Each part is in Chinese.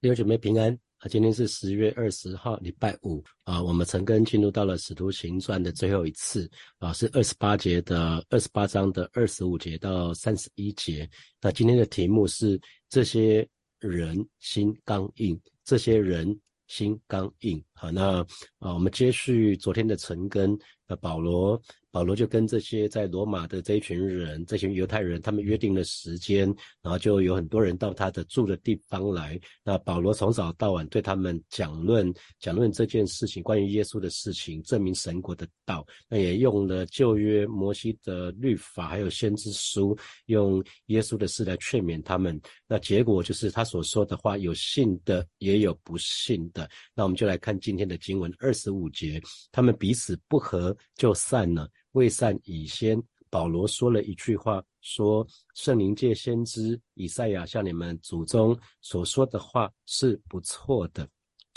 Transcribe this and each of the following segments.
弟兄姐妹平安啊！今天是十月二十号，礼拜五啊。我们陈根进入到了《使徒行传》的最后一次啊，是二十八节的二十八章的二十五节到三十一节。那今天的题目是：这些人心刚硬，这些人心刚硬。好，那啊，我们接续昨天的陈根，呃，保罗。保罗就跟这些在罗马的这一群人，这群犹太人，他们约定了时间，然后就有很多人到他的住的地方来。那保罗从早到晚对他们讲论讲论这件事情，关于耶稣的事情，证明神国的道。那也用了旧约摩西的律法，还有先知书，用耶稣的事来劝勉他们。那结果就是他所说的话，有信的，也有不信的。那我们就来看今天的经文二十五节，他们彼此不和，就散了。未善以先，保罗说了一句话，说圣灵借先知以赛亚向你们祖宗所说的话是不错的，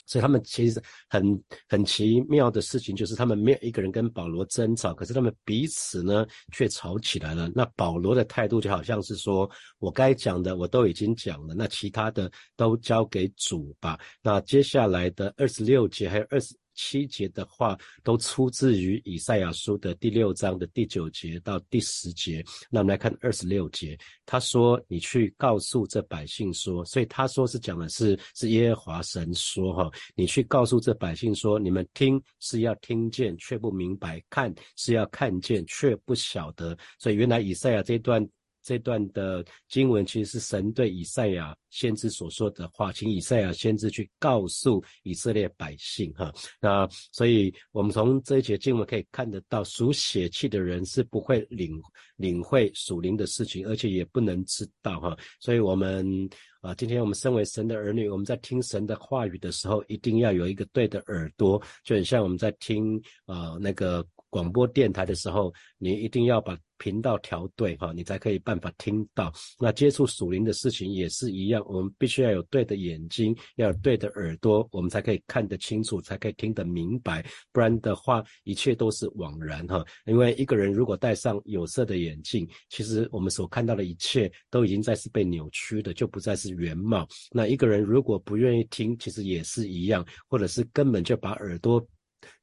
所以他们其实很很奇妙的事情，就是他们没有一个人跟保罗争吵，可是他们彼此呢却吵起来了。那保罗的态度就好像是说，我该讲的我都已经讲了，那其他的都交给主吧。那接下来的二十六节还有二十。七节的话都出自于以赛亚书的第六章的第九节到第十节。那我们来看二十六节，他说：“你去告诉这百姓说，所以他说是讲的是是耶和华神说哈，你去告诉这百姓说，你们听是要听见却不明白，看是要看见却不晓得。所以原来以赛亚这段。”这段的经文其实是神对以赛亚先知所说的话，请以赛亚先知去告诉以色列百姓，哈，那所以我们从这一节经文可以看得到，属血气的人是不会领领会属灵的事情，而且也不能知道，哈，所以我们啊，今天我们身为神的儿女，我们在听神的话语的时候，一定要有一个对的耳朵，就很像我们在听啊那个。广播电台的时候，你一定要把频道调对哈，你才可以办法听到。那接触属灵的事情也是一样，我们必须要有对的眼睛，要有对的耳朵，我们才可以看得清楚，才可以听得明白。不然的话，一切都是枉然哈。因为一个人如果戴上有色的眼镜，其实我们所看到的一切都已经在是被扭曲的，就不再是原貌。那一个人如果不愿意听，其实也是一样，或者是根本就把耳朵。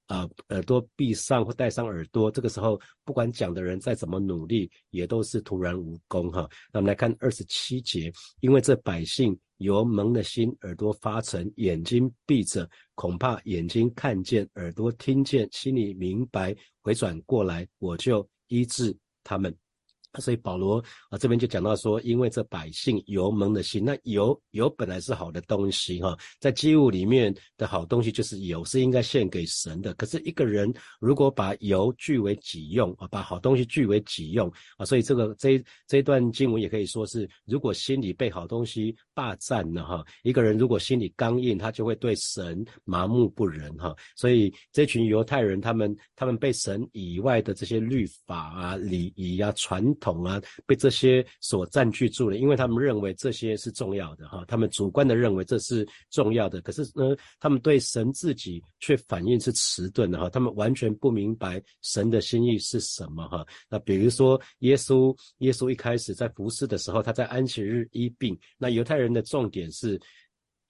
啊，耳朵闭上或戴上耳朵，这个时候不管讲的人再怎么努力，也都是徒然无功哈。那我们来看二十七节，因为这百姓由蒙的心，耳朵发沉，眼睛闭着，恐怕眼睛看见，耳朵听见，心里明白，回转过来，我就医治他们。所以保罗啊这边就讲到说，因为这百姓油蒙的心，那油油本来是好的东西哈，在祭物里面的好东西就是油，是应该献给神的。可是一个人如果把油据为己用啊，把好东西据为己用啊，所以这个这这一段经文也可以说是，如果心里被好东西霸占了哈，一个人如果心里刚硬，他就会对神麻木不仁哈。所以这群犹太人，他们他们被神以外的这些律法啊、礼仪啊、传统啊，被这些所占据住了，因为他们认为这些是重要的哈，他们主观的认为这是重要的，可是呢，他们对神自己却反应是迟钝的哈，他们完全不明白神的心意是什么哈。那比如说耶稣，耶稣一开始在服侍的时候，他在安息日医病，那犹太人的重点是。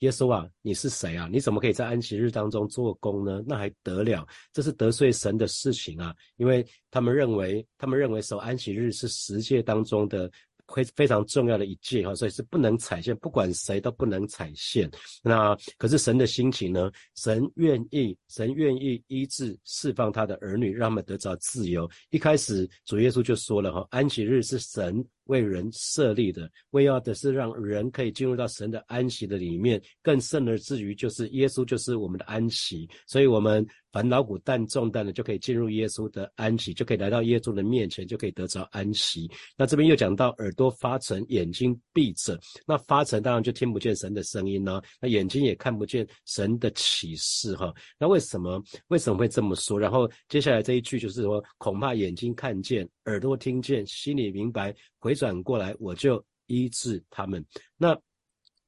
耶稣啊，你是谁啊？你怎么可以在安息日当中做工呢？那还得了？这是得罪神的事情啊！因为他们认为，他们认为守安息日是十诫当中的非非常重要的一诫哈，所以是不能踩线，不管谁都不能踩线。那可是神的心情呢？神愿意，神愿意医治、释放他的儿女，让他们得着自由。一开始主耶稣就说了哈，安息日是神。为人设立的，为要的是让人可以进入到神的安息的里面。更甚而至于，就是耶稣就是我们的安息，所以我们烦恼苦担重担的就可以进入耶稣的安息，就可以来到耶稣的面前，就可以得着安息。那这边又讲到耳朵发沉，眼睛闭着，那发沉当然就听不见神的声音呢，那眼睛也看不见神的启示哈。那为什么为什么会这么说？然后接下来这一句就是说，恐怕眼睛看见，耳朵听见，心里明白。回转过来，我就医治他们。那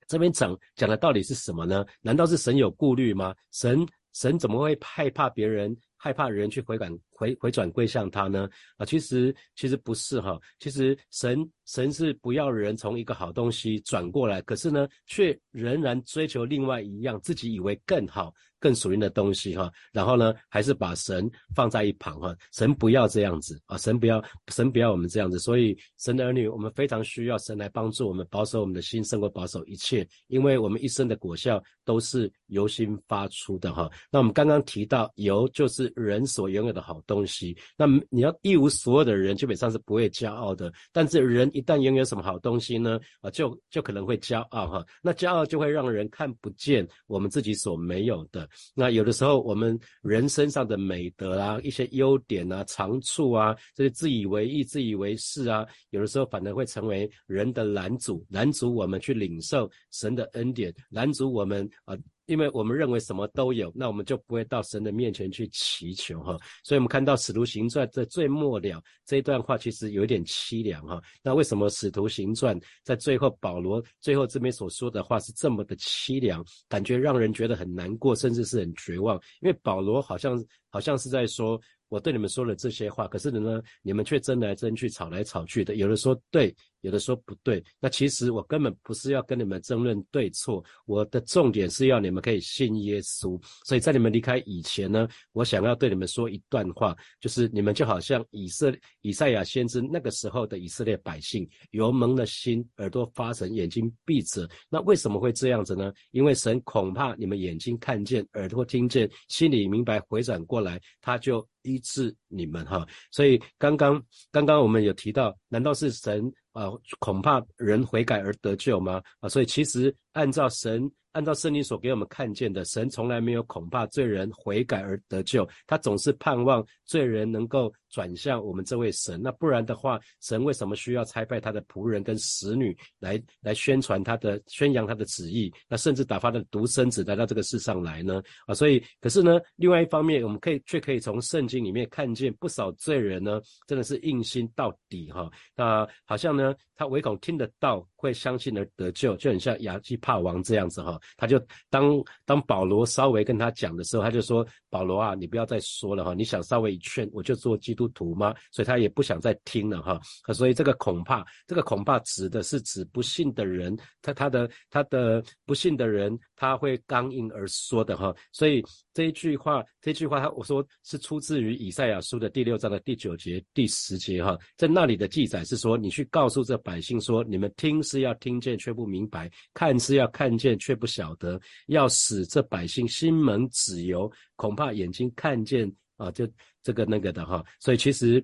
这边讲讲的到底是什么呢？难道是神有顾虑吗？神神怎么会害怕别人害怕人去回转回回转归向他呢？啊，其实其实不是哈，其实神神是不要人从一个好东西转过来，可是呢，却仍然追求另外一样自己以为更好。更属灵的东西哈，然后呢，还是把神放在一旁哈，神不要这样子啊，神不要，神不要我们这样子，所以神的儿女，我们非常需要神来帮助我们保守我们的心，胜过保守一切，因为我们一生的果效都是由心发出的哈。那我们刚刚提到由就是人所拥有的好东西，那你要一无所有的人基本上是不会骄傲的，但是人一旦拥有什么好东西呢？啊，就就可能会骄傲哈，那骄傲就会让人看不见我们自己所没有的。那有的时候，我们人身上的美德啊，一些优点啊、长处啊，这些自以为意、自以为是啊，有的时候反而会成为人的拦阻，拦阻我们去领受神的恩典，拦阻我们啊。因为我们认为什么都有，那我们就不会到神的面前去祈求哈。所以，我们看到《使徒行传》在最末了这一段话，其实有一点凄凉哈。那为什么《使徒行传》在最后保罗最后这边所说的话是这么的凄凉，感觉让人觉得很难过，甚至是很绝望？因为保罗好像好像是在说。我对你们说了这些话，可是呢，你们却争来争去、吵来吵去的。有的说对，有的说不对。那其实我根本不是要跟你们争论对错，我的重点是要你们可以信耶稣。所以在你们离开以前呢，我想要对你们说一段话，就是你们就好像以色以赛亚先知那个时候的以色列百姓，油蒙了心，耳朵发沉，眼睛闭着。那为什么会这样子呢？因为神恐怕你们眼睛看见，耳朵听见，心里明白，回转过来，他就。医治你们哈，所以刚刚刚刚我们有提到，难道是神啊恐怕人悔改而得救吗？啊，所以其实按照神。按照圣经所给我们看见的，神从来没有恐怕罪人悔改而得救，他总是盼望罪人能够转向我们这位神。那不然的话，神为什么需要差派他的仆人跟使女来来宣传他的、宣扬他的旨意？那甚至打发他的独生子来到这个世上来呢？啊，所以可是呢，另外一方面，我们可以却可以从圣经里面看见不少罪人呢，真的是硬心到底哈。那好像呢，他唯恐听得到，会相信而得救，就很像亚基帕王这样子哈。他就当当保罗稍微跟他讲的时候，他就说：“保罗啊，你不要再说了哈，你想稍微一劝，我就做基督徒吗？”所以他也不想再听了哈。所以这个恐怕，这个恐怕指的是指不信的人，他他的他的不信的人，他会刚硬而说的哈。所以这一句话，这句话他我说是出自于以赛亚书的第六章的第九节、第十节哈，在那里的记载是说，你去告诉这百姓说，你们听是要听见却不明白，看是要看见却不。晓得要使这百姓心门子由，恐怕眼睛看见啊，就这个那个的哈，所以其实，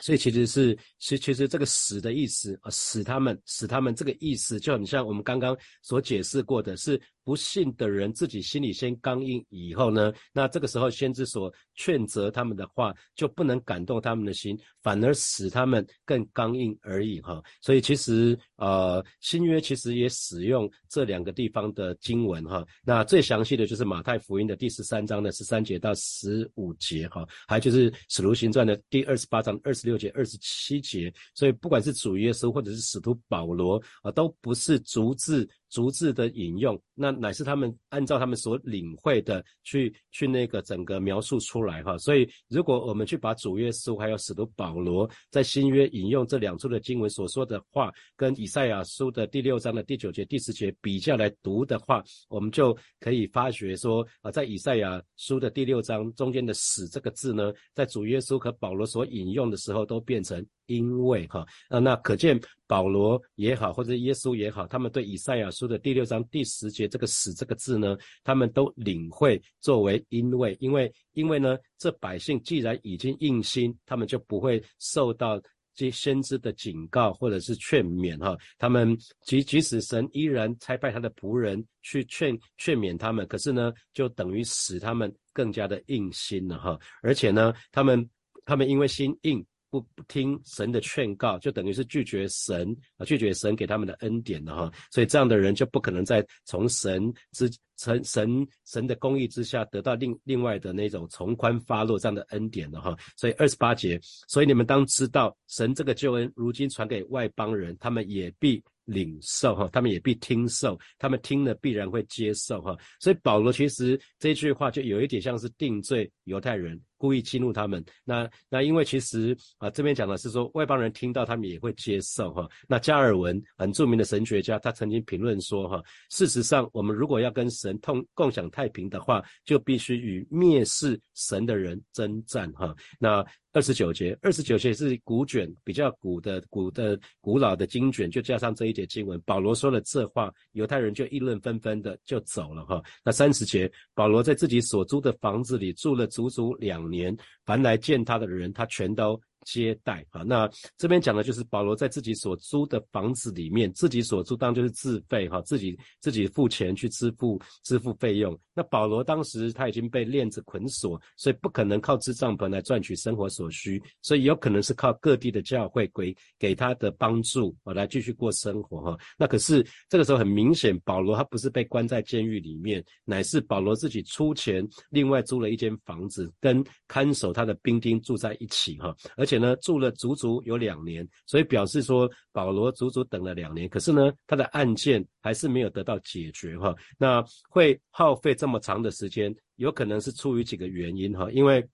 所以其实是，其其实这个使的意思啊，使他们，使他们这个意思就很像我们刚刚所解释过的是。不信的人自己心里先刚硬，以后呢，那这个时候先知所劝责他们的话就不能感动他们的心，反而使他们更刚硬而已哈。所以其实呃新约其实也使用这两个地方的经文哈。那最详细的就是马太福音的第十三章的十三节到十五节哈，还就是使徒行传的第二十八章二十六节二十七节。所以不管是主耶稣或者是使徒保罗啊，都不是逐字。逐字的引用，那乃是他们按照他们所领会的去去那个整个描述出来哈。所以，如果我们去把主耶稣还有使徒保罗在新约引用这两处的经文所说的话，跟以赛亚书的第六章的第九节、第十节比较来读的话，我们就可以发觉说啊，在以赛亚书的第六章中间的“使”这个字呢，在主耶稣和保罗所引用的时候，都变成。因为哈，啊，那可见保罗也好，或者耶稣也好，他们对以赛亚书的第六章第十节这个“死”这个字呢，他们都领会作为因为，因为，因为呢，这百姓既然已经硬心，他们就不会受到这先知的警告或者是劝勉哈。他们即即使神依然差派他的仆人去劝劝勉他们，可是呢，就等于使他们更加的硬心了哈。而且呢，他们他们因为心硬。不不听神的劝告，就等于是拒绝神啊，拒绝神给他们的恩典了哈。所以这样的人就不可能再从神之神神神的公义之下得到另另外的那种从宽发落这样的恩典了哈。所以二十八节，所以你们当知道，神这个救恩如今传给外邦人，他们也必领受哈，他们也必听受，他们听了必然会接受哈。所以保罗其实这句话就有一点像是定罪犹太人。故意激怒他们。那那因为其实啊这边讲的是说外邦人听到他们也会接受哈。那加尔文很著名的神学家，他曾经评论说哈，事实上我们如果要跟神同共享太平的话，就必须与蔑视神的人征战哈。那二十九节，二十九节是古卷比较古的古的古老的经卷，就加上这一节经文，保罗说了这话，犹太人就议论纷纷的就走了哈。那三十节，保罗在自己所租的房子里住了足足两年，凡来见他的人，他全都。接待啊，那这边讲的就是保罗在自己所租的房子里面，自己所租当就是自费哈，自己自己付钱去支付支付费用。那保罗当时他已经被链子捆锁，所以不可能靠支帐篷来赚取生活所需，所以有可能是靠各地的教会给给他的帮助啊来继续过生活哈。那可是这个时候很明显，保罗他不是被关在监狱里面，乃是保罗自己出钱另外租了一间房子，跟看守他的兵丁住在一起哈，而。且且呢，住了足足有两年，所以表示说保罗足足等了两年。可是呢，他的案件还是没有得到解决哈。那会耗费这么长的时间，有可能是出于几个原因哈，因为。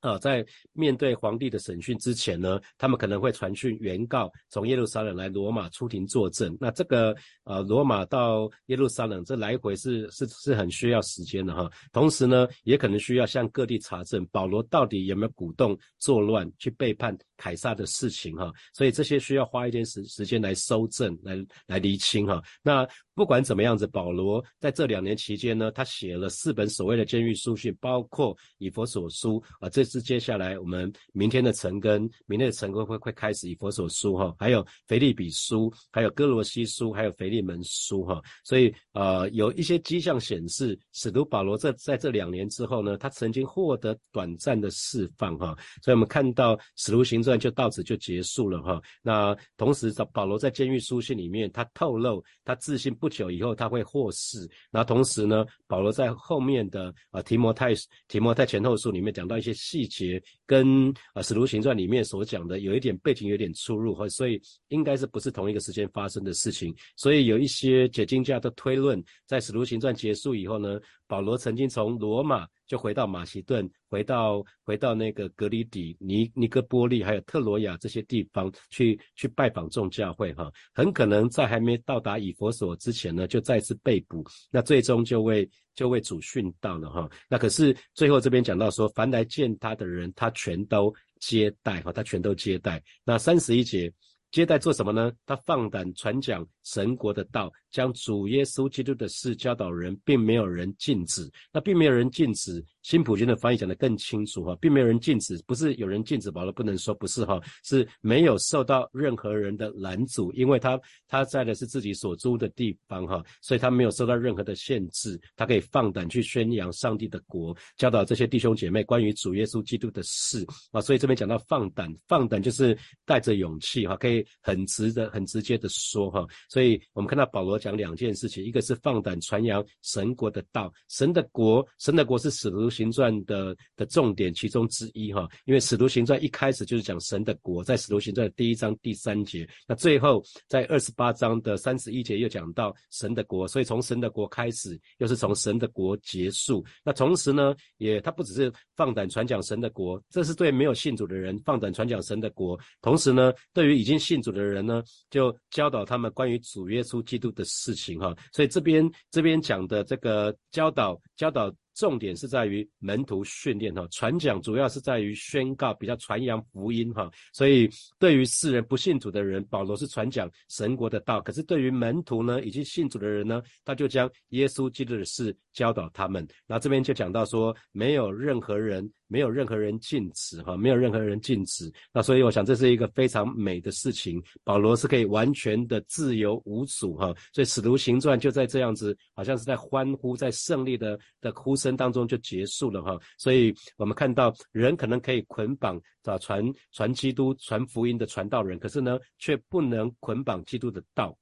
啊，在面对皇帝的审讯之前呢，他们可能会传讯原告从耶路撒冷来罗马出庭作证。那这个呃，罗马到耶路撒冷这来回是是是很需要时间的哈。同时呢，也可能需要向各地查证保罗到底有没有鼓动作乱去背叛凯撒的事情哈。所以这些需要花一点时时间来收证来来厘清哈。那不管怎么样子，保罗在这两年期间呢，他写了四本所谓的监狱书信，包括以佛所书啊这。是接下来我们明天的晨更，明天的晨更会会开始以佛所书哈，还有腓利比书，还有哥罗西书，还有腓利门书哈，所以呃有一些迹象显示，使徒保罗在在这两年之后呢，他曾经获得短暂的释放哈，所以我们看到使徒行传就到此就结束了哈。那同时保罗在监狱书信里面，他透露他自信不久以后他会获释，然后同时呢，保罗在后面的啊提摩太提摩太前后书里面讲到一些细。节跟啊《使徒行传》里面所讲的有一点背景有点出入哈，所以应该是不是同一个时间发生的事情。所以有一些解经家的推论，在《使徒行传》结束以后呢，保罗曾经从罗马就回到马其顿，回到回到那个格里底、尼尼哥波利还有特罗亚这些地方去去拜访众教会哈，很可能在还没到达以佛所之前呢，就再次被捕，那最终就为。就为主训道了哈，那可是最后这边讲到说，凡来见他的人，他全都接待哈，他全都接待。那三十一节。接待做什么呢？他放胆传讲神国的道，将主耶稣基督的事教导人，并没有人禁止。那并没有人禁止。新普京的翻译讲得更清楚哈，并没有人禁止，不是有人禁止保罗不能说，不是哈，是没有受到任何人的拦阻，因为他他在的是自己所租的地方哈，所以他没有受到任何的限制，他可以放胆去宣扬上帝的国，教导这些弟兄姐妹关于主耶稣基督的事啊。所以这边讲到放胆，放胆就是带着勇气哈，可以。很直的、很直接的说哈，所以我们看到保罗讲两件事情，一个是放胆传扬神国的道，神的国，神的国是使徒行传的的重点其中之一哈，因为使徒行传一开始就是讲神的国，在使徒行传的第一章第三节，那最后在二十八章的三十一节又讲到神的国，所以从神的国开始，又是从神的国结束。那同时呢，也他不只是放胆传讲神的国，这是对没有信主的人放胆传讲神的国，同时呢，对于已经信。主的人呢，就教导他们关于主耶稣基督的事情哈，所以这边这边讲的这个教导教导。重点是在于门徒训练哈，传讲主要是在于宣告，比较传扬福音哈。所以对于世人不信主的人，保罗是传讲神国的道；可是对于门徒呢，以及信主的人呢，他就将耶稣基督的事教导他们。那这边就讲到说，没有任何人，没有任何人禁止哈，没有任何人禁止。那所以我想这是一个非常美的事情，保罗是可以完全的自由无阻哈。所以使徒行传就在这样子，好像是在欢呼，在胜利的的哭。生当中就结束了哈，所以我们看到人可能可以捆绑啊传传基督传福音的传道人，可是呢却不能捆绑基督的道。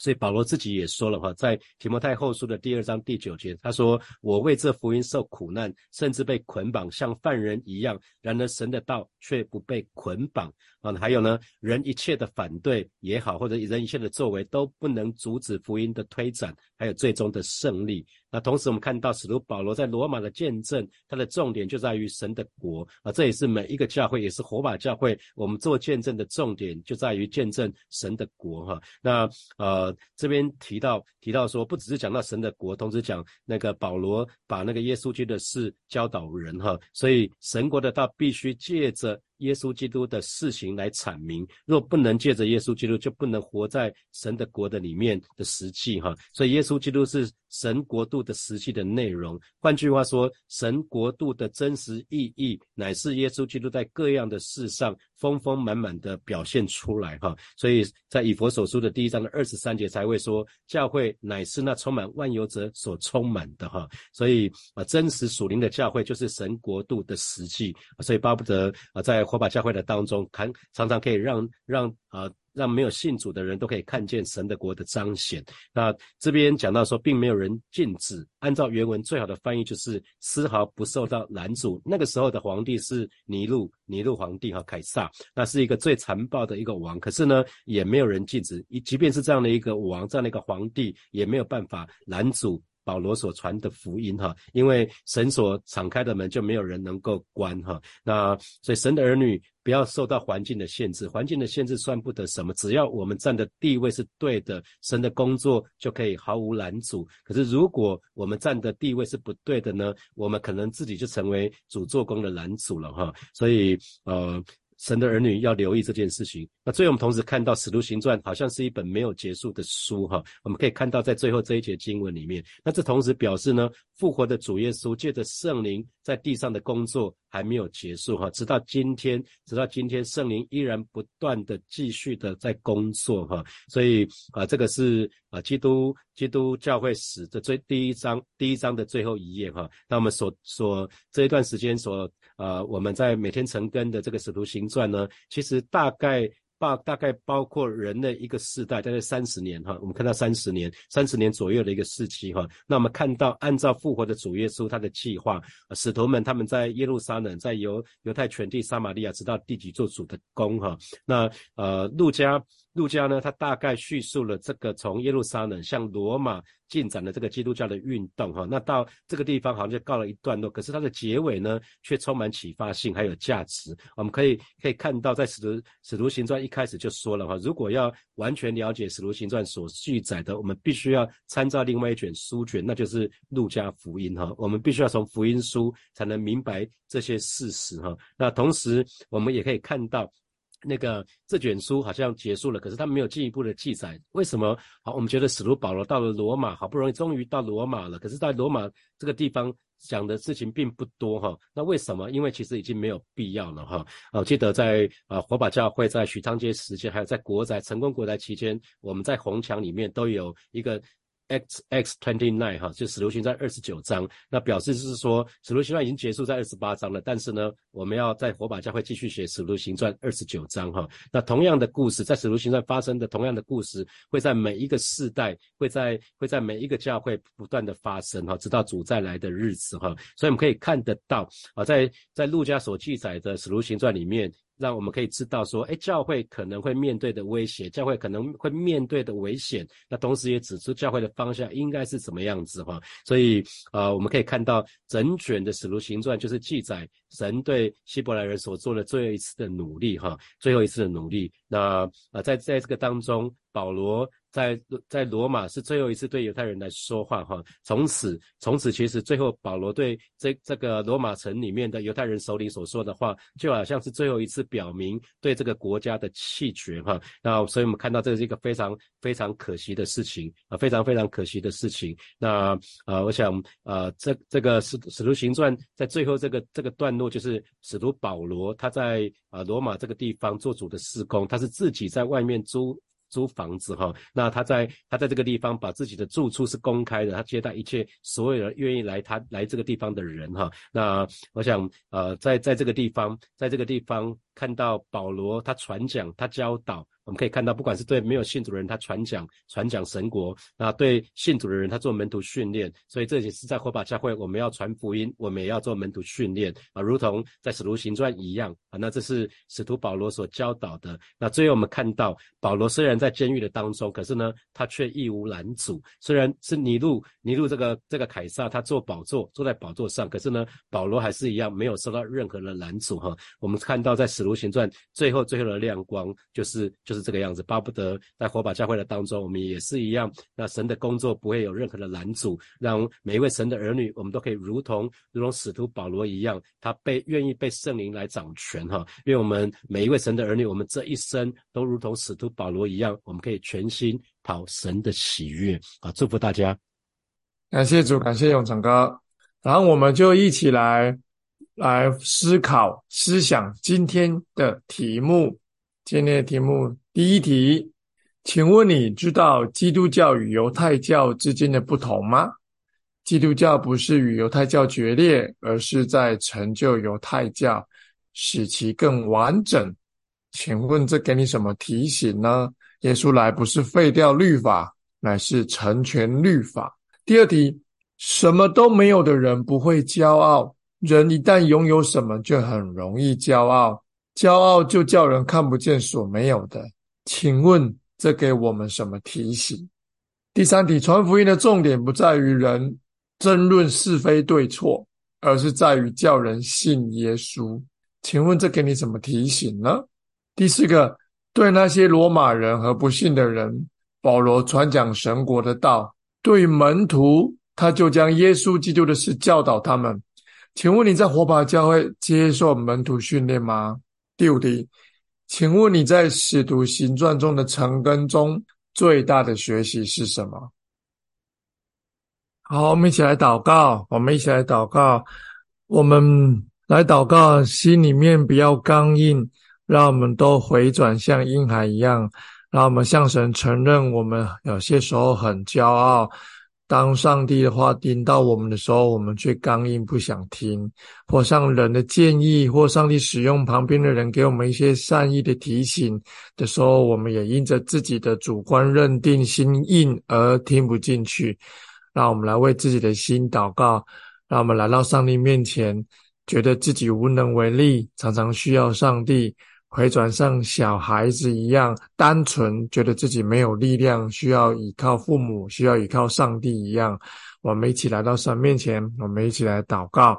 所以保罗自己也说了哈，在提摩太后书的第二章第九节，他说：“我为这福音受苦难，甚至被捆绑，像犯人一样。然而神的道却不被捆绑啊。还有呢，人一切的反对也好，或者人一切的作为，都不能阻止福音的推展，还有最终的胜利。”那同时，我们看到使徒保罗在罗马的见证，他的重点就在于神的国啊，这也是每一个教会，也是火把教会，我们做见证的重点就在于见证神的国哈。那呃，这边提到提到说，不只是讲到神的国，同时讲那个保罗把那个耶稣基督的事教导人哈，所以神国的道必须借着。耶稣基督的事情来阐明，若不能借着耶稣基督，就不能活在神的国的里面的实际哈。所以耶稣基督是神国度的实际的内容。换句话说，神国度的真实意义，乃是耶稣基督在各样的事上丰丰满满的表现出来哈。所以在以佛所书的第一章的二十三节才会说，教会乃是那充满万有者所充满的哈。所以啊，真实属灵的教会就是神国度的实际。所以巴不得啊，在火把教会的当中，看常常可以让让啊让没有信主的人都可以看见神的国的彰显。那这边讲到说，并没有人禁止，按照原文最好的翻译就是丝毫不受到拦阻。那个时候的皇帝是尼禄，尼禄皇帝和凯撒，那是一个最残暴的一个王。可是呢，也没有人禁止，即便是这样的一个王，这样的一个皇帝，也没有办法拦阻。保罗所传的福音哈，因为神所敞开的门就没有人能够关哈。那所以神的儿女不要受到环境的限制，环境的限制算不得什么。只要我们站的地位是对的，神的工作就可以毫无拦阻。可是如果我们站的地位是不对的呢，我们可能自己就成为主做工的拦阻了哈。所以呃。神的儿女要留意这件事情。那最后我们同时看到《使徒行传》好像是一本没有结束的书哈。我们可以看到在最后这一节经文里面，那这同时表示呢，复活的主耶稣借着圣灵在地上的工作还没有结束哈。直到今天，直到今天，圣灵依然不断的继续的在工作哈。所以啊，这个是啊，基督基督教会史的最第一章第一章的最后一页哈。那我们所所这一段时间所。呃，我们在每天成更的这个使徒行传呢，其实大概包大概包括人的一个世代，大概三十年哈。我们看到三十年，三十年左右的一个时期哈。那我们看到按照复活的主耶稣他的计划，使徒们他们在耶路撒冷，在犹犹太全地撒玛利亚，直到第几做主的工哈。那呃，路加。路加呢，他大概叙述了这个从耶路撒冷向罗马进展的这个基督教的运动，哈，那到这个地方好像就告了一段落。可是它的结尾呢，却充满启发性，还有价值。我们可以可以看到，在使徒使徒行传一开始就说了，哈，如果要完全了解使徒行传所记载的，我们必须要参照另外一卷书卷，那就是路加福音，哈，我们必须要从福音书才能明白这些事实，哈。那同时，我们也可以看到。那个这卷书好像结束了，可是他没有进一步的记载。为什么？好，我们觉得使徒保罗到了罗马，好不容易终于到罗马了，可是，在罗马这个地方讲的事情并不多哈。那为什么？因为其实已经没有必要了哈。我记得在啊火把教会在许昌街时间，还有在国宅成功国宅期间，我们在红墙里面都有一个。X X twenty nine 哈，就使徒行传二十九章，那表示就是说使徒行传已经结束在二十八章了，但是呢，我们要在火把教会继续写使徒行传二十九章哈。那同样的故事，在使徒行传发生的同样的故事，会在每一个世代，会在会在每一个教会不断的发生哈，直到主再来的日子哈。所以我们可以看得到啊，在在路加所记载的使徒行传里面。让我们可以知道说，哎，教会可能会面对的威胁，教会可能会面对的危险，那同时也指出教会的方向应该是怎么样子哈。所以，呃，我们可以看到整卷的使徒行传就是记载神对希伯来人所做的最后一次的努力哈，最后一次的努力。那啊，在在这个当中，保罗。在在罗马是最后一次对犹太人来说话哈，从此从此其实最后保罗对这这个罗马城里面的犹太人首领所说的话，就好像是最后一次表明对这个国家的弃绝哈。那所以我们看到这是一个非常非常可惜的事情啊，非常非常可惜的事情。那呃，我想呃，这这个使使徒行传在最后这个这个段落，就是使徒保罗他在啊罗马这个地方做主的施工，他是自己在外面租。租房子哈，那他在他在这个地方把自己的住处是公开的，他接待一切所有人愿意来他来这个地方的人哈。那我想呃，在在这个地方，在这个地方看到保罗他传讲他教导。我们可以看到，不管是对没有信主的人，他传讲传讲神国；那对信主的人，他做门徒训练。所以这也是在火把教会，我们要传福音，我们也要做门徒训练啊，如同在使徒行传一样啊。那这是使徒保罗所教导的。那最后我们看到，保罗虽然在监狱的当中，可是呢，他却义无拦阻。虽然是尼禄尼禄这个这个凯撒，他坐宝座坐在宝座上，可是呢，保罗还是一样没有受到任何的拦阻哈。我们看到在使徒行传最后最后的亮光，就是就是这个样子。巴不得在火把教会的当中，我们也是一样。那神的工作不会有任何的拦阻，让每一位神的儿女，我们都可以如同如同使徒保罗一样，他被愿意被圣灵来掌权哈。因为我们每一位神的儿女，我们这一生都如同使徒保罗一样，我们可以全心讨神的喜悦啊！祝福大家，感谢主，感谢永成哥。然后我们就一起来来思考、思想今天的题目。今天的题目第一题，请问你知道基督教与犹太教之间的不同吗？基督教不是与犹太教决裂，而是在成就犹太教，使其更完整。请问这给你什么提醒呢？耶稣来不是废掉律法，乃是成全律法。第二题。什么都没有的人不会骄傲，人一旦拥有什么，就很容易骄傲。骄傲就叫人看不见所没有的。请问这给我们什么提醒？第三题，传福音的重点不在于人争论是非对错，而是在于叫人信耶稣。请问这给你什么提醒呢？第四个，对那些罗马人和不信的人，保罗传讲神国的道，对门徒。他就将耶稣基督的事教导他们。请问你在火把教会接受门徒训练吗？第五题，请问你在使徒行传中的成根中最大的学习是什么？好，我们一起来祷告。我们一起来祷告。我们来祷告，心里面不要刚硬，让我们都回转像婴孩一样，让我们向神承认，我们有些时候很骄傲。当上帝的话引到我们的时候，我们却刚硬不想听；或上人的建议，或上帝使用旁边的人给我们一些善意的提醒的时候，我们也因着自己的主观认定心硬而听不进去。让我们来为自己的心祷告，让我们来到上帝面前，觉得自己无能为力，常常需要上帝。回转像小孩子一样单纯，觉得自己没有力量，需要依靠父母，需要依靠上帝一样。我们一起来到神面前，我们一起来祷告。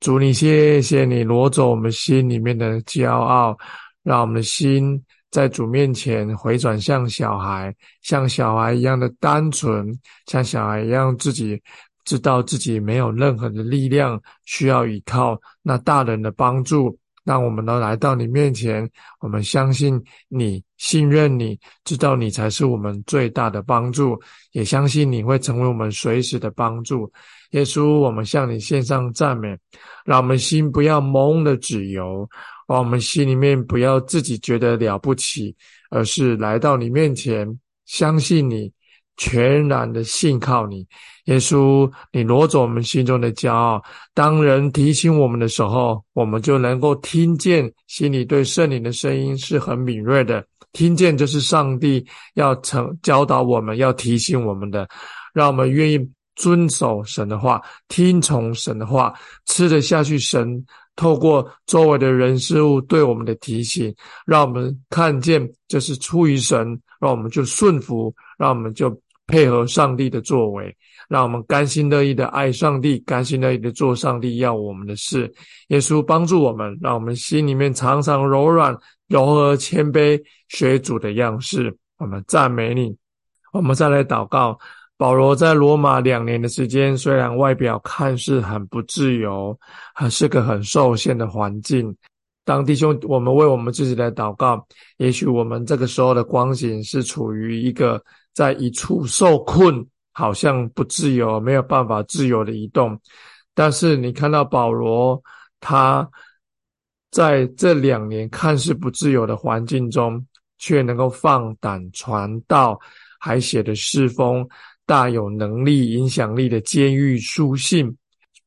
主，你谢谢你挪走我们心里面的骄傲，让我们的心在主面前回转向小孩，像小孩一样的单纯，像小孩一样自己知道自己没有任何的力量，需要依靠那大人的帮助。让我们呢来到你面前，我们相信你，信任你，知道你才是我们最大的帮助，也相信你会成为我们随时的帮助。耶稣，我们向你献上赞美，让我们心不要蒙了脂油，让我们心里面不要自己觉得了不起，而是来到你面前，相信你，全然的信靠你。耶稣，你挪走我们心中的骄傲。当人提醒我们的时候，我们就能够听见心里对圣灵的声音是很敏锐的。听见就是上帝要成教导我们要提醒我们的，让我们愿意遵守神的话，听从神的话，吃得下去。神透过周围的人事物对我们的提醒，让我们看见这是出于神，让我们就顺服，让我们就配合上帝的作为。让我们甘心乐意的爱上帝，甘心乐意的做上帝要我们的事。耶稣帮助我们，让我们心里面常常柔软、柔和、谦卑，学主的样式。我们赞美你。我们再来祷告。保罗在罗马两年的时间，虽然外表看似很不自由，还是个很受限的环境。当弟兄，我们为我们自己来祷告。也许我们这个时候的光景是处于一个在一处受困。好像不自由，没有办法自由的移动。但是你看到保罗，他在这两年看似不自由的环境中，却能够放胆传道，还写的诗封大有能力、影响力的监狱书信。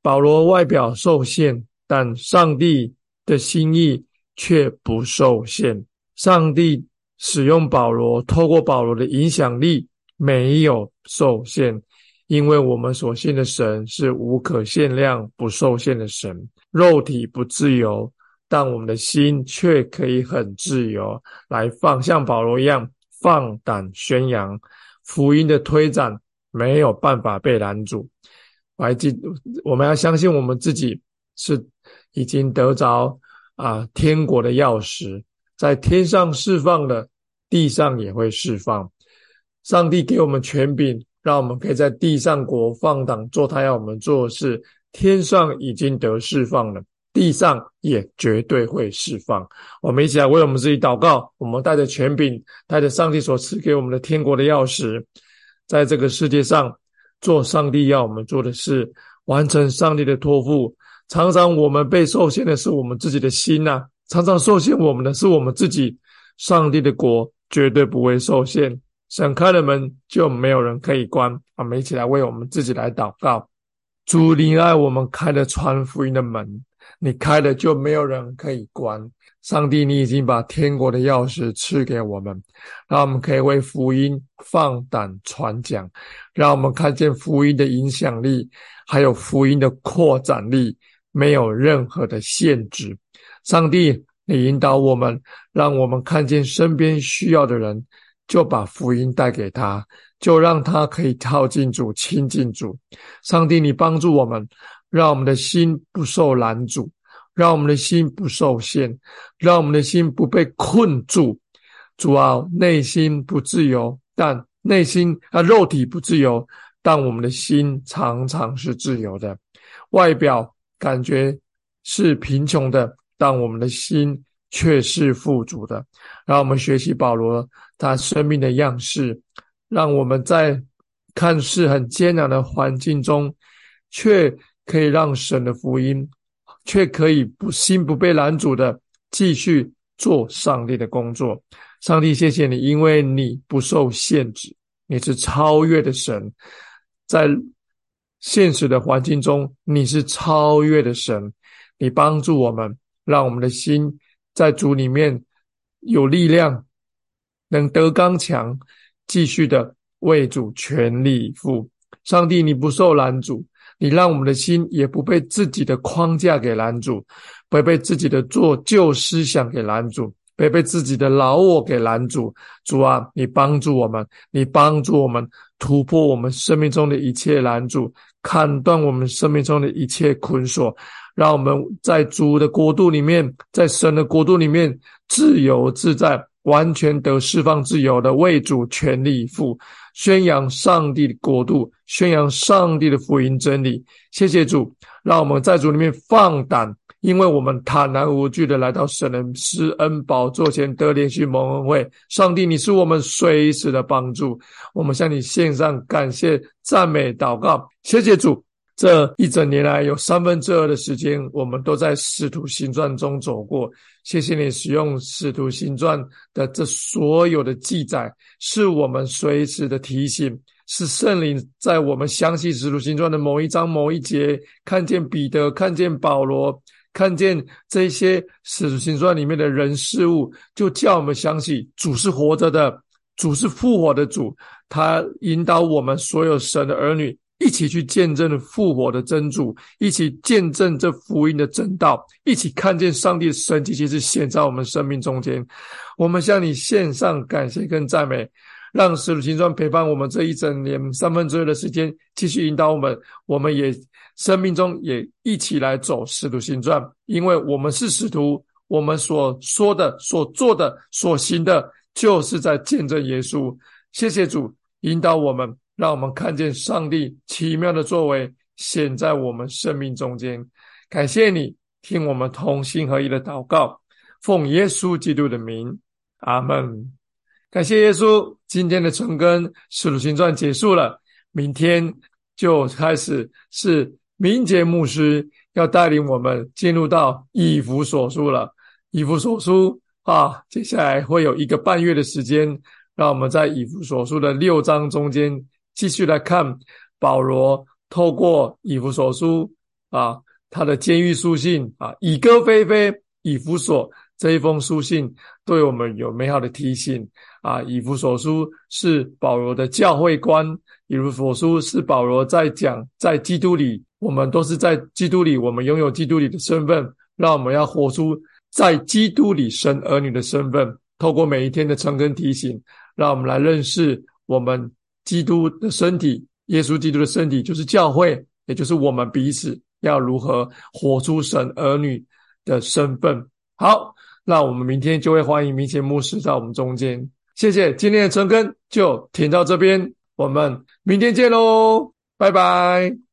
保罗外表受限，但上帝的心意却不受限。上帝使用保罗，透过保罗的影响力没有受限，因为我们所信的神是无可限量、不受限的神。肉体不自由，但我们的心却可以很自由，来放像保罗一样放胆宣扬福音的推展，没有办法被拦阻。我还记，我们要相信我们自己是已经得着啊天国的钥匙。在天上释放的，地上也会释放。上帝给我们权柄，让我们可以在地上国放胆做他要我们做的事。天上已经得释放了，地上也绝对会释放。我们一起来为我们自己祷告。我们带着权柄，带着上帝所赐给我们的天国的钥匙，在这个世界上做上帝要我们做的事，完成上帝的托付。常常我们被受限的是我们自己的心呐。常常受限我们的是我们自己，上帝的国绝对不会受限。神开了门，就没有人可以关。我们一起来为我们自己来祷告。主，你爱我们开了传福音的门，你开了就没有人可以关。上帝，你已经把天国的钥匙赐给我们，让我们可以为福音放胆传讲，让我们看见福音的影响力，还有福音的扩展力，没有任何的限制。上帝，你引导我们，让我们看见身边需要的人，就把福音带给他，就让他可以靠近主、亲近主。上帝，你帮助我们，让我们的心不受拦阻，让我们的心不受限，让我们的心不被困住。主啊，内心不自由，但内心啊，肉体不自由，但我们的心常常是自由的。外表感觉是贫穷的。但我们的心却是富足的。让我们学习保罗他生命的样式，让我们在看似很艰难的环境中，却可以让神的福音，却可以不心不被拦阻的继续做上帝的工作。上帝，谢谢你，因为你不受限制，你是超越的神，在现实的环境中，你是超越的神，你帮助我们。让我们的心在主里面有力量，能得刚强，继续的为主全力以赴。上帝，你不受拦阻，你让我们的心也不被自己的框架给拦阻，不被自己的做旧思想给拦阻，不被自己的老我给拦阻。主啊，你帮助我们，你帮助我们突破我们生命中的一切拦阻，砍断我们生命中的一切捆锁。让我们在主的国度里面，在神的国度里面自由自在，完全得释放自由的为主全力以赴，宣扬上帝的国度，宣扬上帝的福音真理。谢谢主，让我们在主里面放胆，因为我们坦然无惧的来到神的施恩宝座前，得连续蒙恩惠。上帝，你是我们随时的帮助，我们向你献上感谢、赞美、祷告。谢谢主。这一整年来，有三分之二的时间，我们都在《使徒行传》中走过。谢谢你使用《使徒行传》的这所有的记载，是我们随时的提醒，是圣灵在我们相信《使徒行传》的某一章某一节，看见彼得，看见保罗，看见这些《使徒行传》里面的人事物，就叫我们相信主是活着的，主是复活的主，他引导我们所有神的儿女。一起去见证复活的真主，一起见证这福音的真道，一起看见上帝的神迹，其实显在我们生命中间。我们向你献上感谢跟赞美，让使徒行传陪伴我们这一整年三分之二的时间，继续引导我们。我们也生命中也一起来走使徒行传，因为我们是使徒，我们所说的、所做的、所行的，就是在见证耶稣。谢谢主引导我们。让我们看见上帝奇妙的作为显在我们生命中间。感谢你听我们同心合一的祷告，奉耶稣基督的名，阿门。感谢耶稣，今天的纯根使徒行传结束了，明天就开始是明节牧师要带领我们进入到以弗所书了。以弗所书啊，接下来会有一个半月的时间，让我们在以弗所书的六章中间。继续来看保罗透过以弗所书啊，他的监狱书信啊，以歌非非，以弗所这一封书信对我们有美好的提醒啊。以弗所书是保罗的教会观，以弗所书是保罗在讲，在基督里，我们都是在基督里，我们拥有基督里的身份，让我们要活出在基督里神儿女的身份。透过每一天的诚恳提醒，让我们来认识我们基督的身体，耶稣基督的身体就是教会，也就是我们彼此要如何活出神儿女的身份。好，那我们明天就会欢迎明前牧师在我们中间。谢谢，今天的晨更就停到这边，我们明天见喽，拜拜。